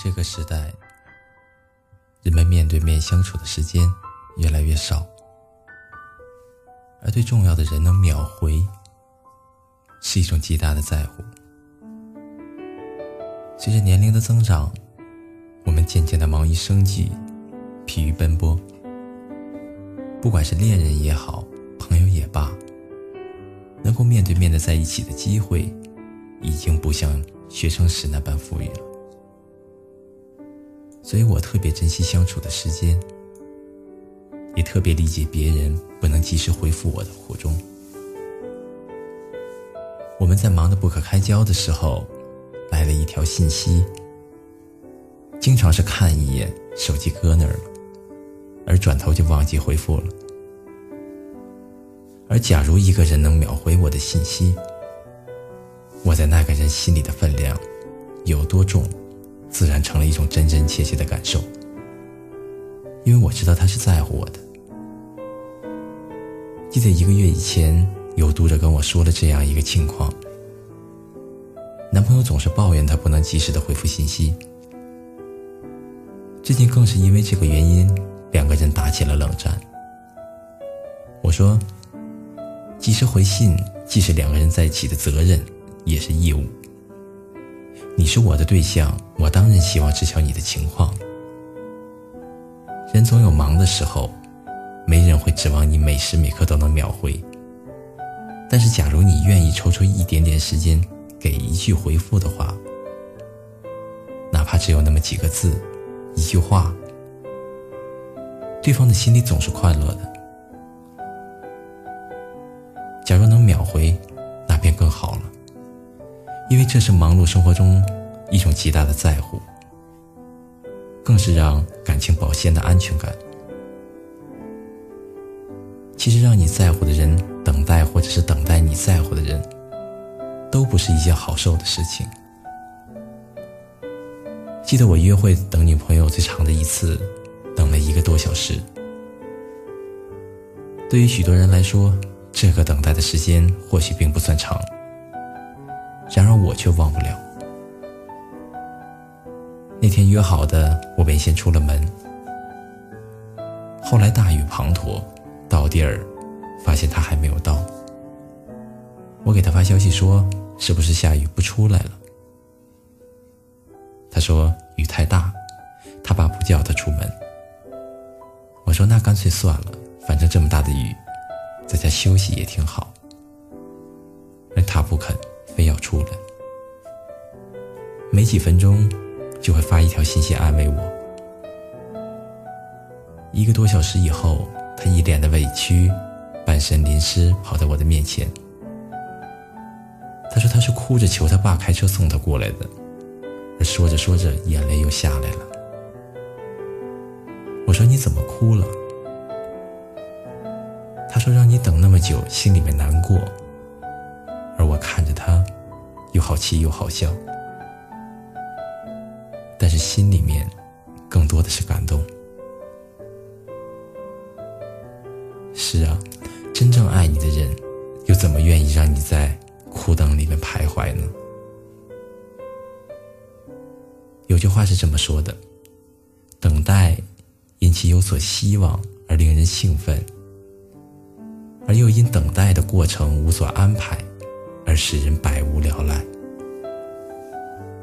这个时代，人们面对面相处的时间越来越少，而对重要的人能秒回，是一种极大的在乎。随着年龄的增长，我们渐渐的忙于生计，疲于奔波。不管是恋人也好，朋友也罢，能够面对面的在一起的机会，已经不像学生时那般富裕了。所以我特别珍惜相处的时间，也特别理解别人不能及时回复我的苦衷。我们在忙得不可开交的时候，来了一条信息，经常是看一眼手机搁那儿了，而转头就忘记回复了。而假如一个人能秒回我的信息，我在那个人心里的分量有多重？自然成了一种真真切切的感受，因为我知道他是在乎我的。记得一个月以前，有读者跟我说了这样一个情况：男朋友总是抱怨他不能及时的回复信息，最近更是因为这个原因，两个人打起了冷战。我说，及时回信既是两个人在一起的责任，也是义务。你是我的对象，我当然希望知晓你的情况。人总有忙的时候，没人会指望你每时每刻都能秒回。但是，假如你愿意抽出一点点时间给一句回复的话，哪怕只有那么几个字，一句话，对方的心里总是快乐的。假如能秒回，因为这是忙碌生活中一种极大的在乎，更是让感情保鲜的安全感。其实，让你在乎的人等待，或者是等待你在乎的人，都不是一件好受的事情。记得我约会等女朋友最长的一次，等了一个多小时。对于许多人来说，这个等待的时间或许并不算长。然而我却忘不了，那天约好的，我便先出了门。后来大雨滂沱，到地儿，发现他还没有到。我给他发消息说：“是不是下雨不出来了？”他说：“雨太大，他爸不叫他出门。”我说：“那干脆算了，反正这么大的雨，在家休息也挺好。”而他不肯。非要出来，没几分钟就会发一条信息安慰我。一个多小时以后，他一脸的委屈，半身淋湿跑到我的面前。他说他是哭着求他爸开车送他过来的，说着说着眼泪又下来了。我说你怎么哭了？他说让你等那么久，心里面难过。而我看着他，又好气又好笑，但是心里面更多的是感动。是啊，真正爱你的人，又怎么愿意让你在苦等里面徘徊呢？有句话是这么说的：等待因其有所希望而令人兴奋，而又因等待的过程无所安排。而使人百无聊赖。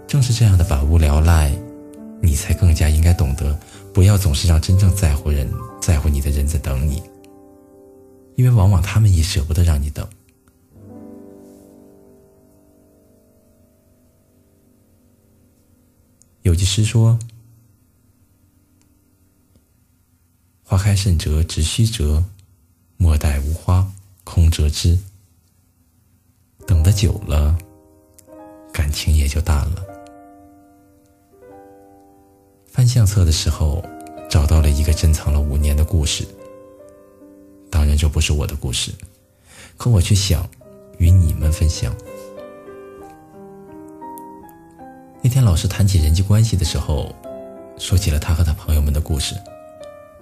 正是这样的百无聊赖，你才更加应该懂得，不要总是让真正在乎人、在乎你的人在等你，因为往往他们也舍不得让你等。有句诗说：“花开甚折直须折，莫待无花空折枝。”等的久了，感情也就淡了。翻相册的时候，找到了一个珍藏了五年的故事。当然，这不是我的故事，可我却想与你们分享。那天老师谈起人际关系的时候，说起了他和他朋友们的故事。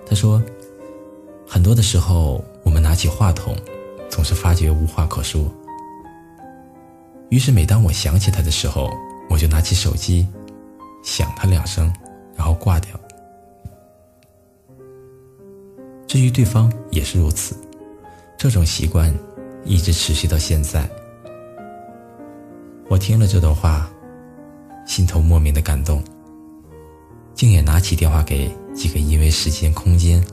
他说，很多的时候，我们拿起话筒，总是发觉无话可说。于是，每当我想起他的时候，我就拿起手机，响他两声，然后挂掉。至于对方也是如此，这种习惯一直持续到现在。我听了这段话，心头莫名的感动，竟也拿起电话给几个因为时间、空间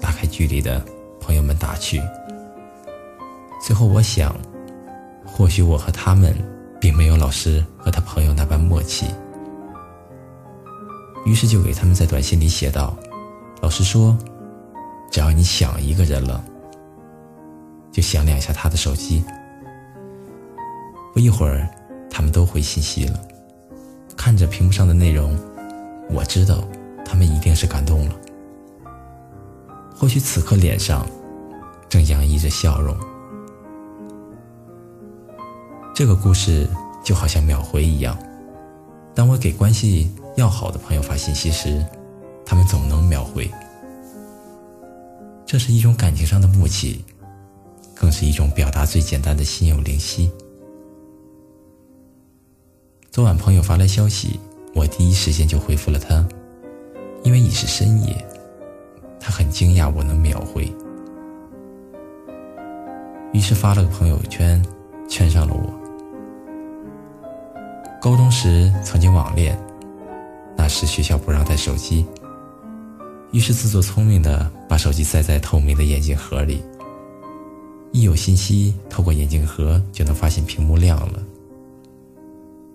拉开距离的朋友们打去。最后，我想，或许我和他们并没有老师和他朋友那般默契，于是就给他们在短信里写道：“老师说，只要你想一个人了，就响两下他的手机。”不一会儿，他们都回信息了。看着屏幕上的内容，我知道他们一定是感动了。或许此刻脸上正洋溢着笑容。这个故事就好像秒回一样，当我给关系要好的朋友发信息时，他们总能秒回。这是一种感情上的默契，更是一种表达最简单的心有灵犀。昨晚朋友发来消息，我第一时间就回复了他，因为已是深夜，他很惊讶我能秒回，于是发了个朋友圈，圈上了我。高中时曾经网恋，那时学校不让带手机，于是自作聪明的把手机塞在透明的眼镜盒里，一有信息透过眼镜盒就能发现屏幕亮了，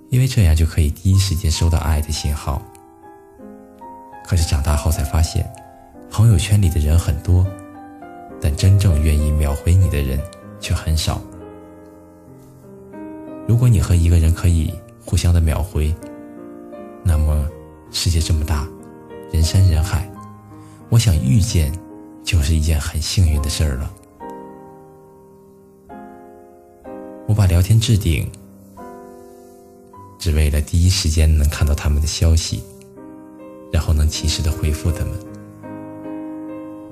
因为这样就可以第一时间收到爱的信号。可是长大后才发现，朋友圈里的人很多，但真正愿意秒回你的人却很少。如果你和一个人可以。互相的秒回，那么世界这么大，人山人海，我想遇见就是一件很幸运的事儿了。我把聊天置顶，只为了第一时间能看到他们的消息，然后能及时的回复他们。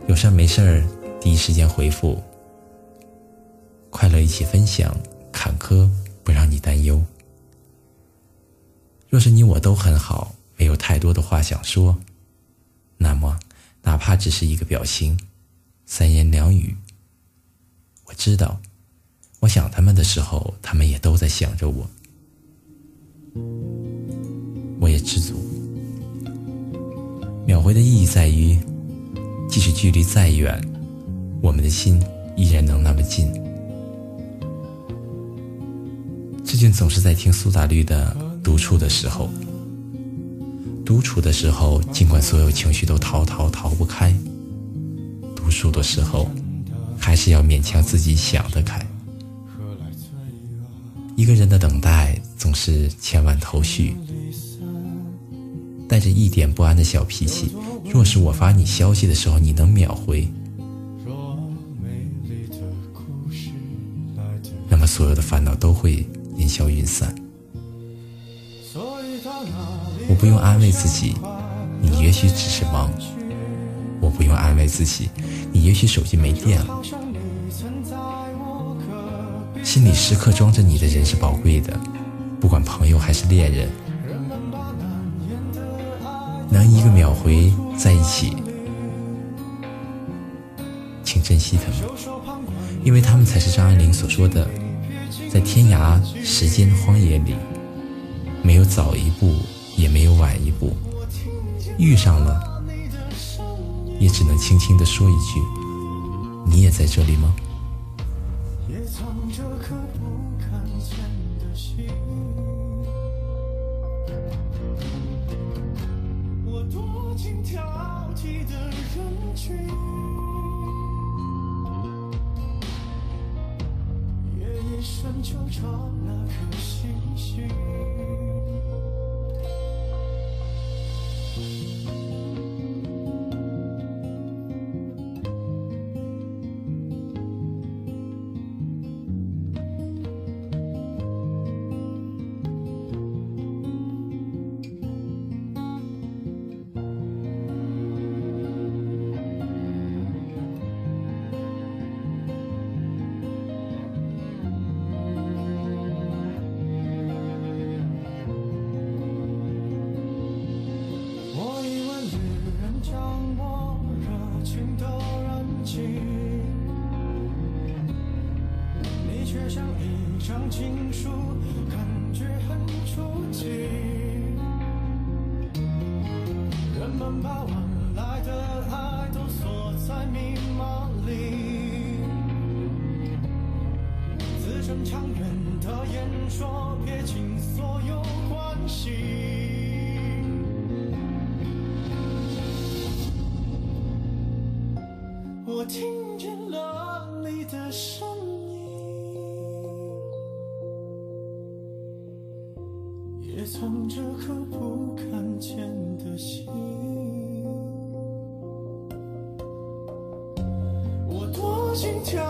有事儿没事儿，第一时间回复。快乐一起分享，坎坷不让你担忧。若是你我都很好，没有太多的话想说，那么哪怕只是一个表情，三言两语，我知道，我想他们的时候，他们也都在想着我，我也知足。秒回的意义在于，即使距离再远，我们的心依然能那么近。最近总是在听苏打绿的。独处的时候，独处的时候，尽管所有情绪都逃逃逃不开，读书的时候，还是要勉强自己想得开。一个人的等待总是千万头绪，带着一点不安的小脾气。若是我发你消息的时候，你能秒回，那么所有的烦恼都会烟消云散。我不用安慰自己，你也许只是忙；我不用安慰自己，你也许手机没电了。心里时刻装着你的人是宝贵的，不管朋友还是恋人，能一个秒回在一起，请珍惜他们，因为他们才是张爱玲所说的，在天涯时间荒野里，没有早一步。也没有晚一步，遇上了，也只能轻轻地说一句：“你也在这里吗？”就找那颗星星。长远的演说，撇清所有关系。我听见了你的声音，也藏着颗不看见的心。我多心跳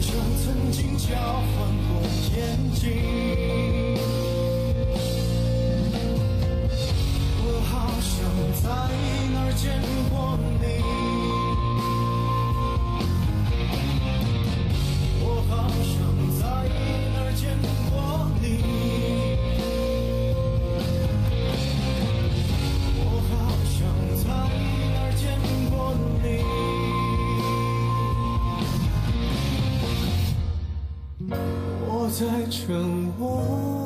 就像曾经交换过眼睛。我好像在哪儿见过你，成，我。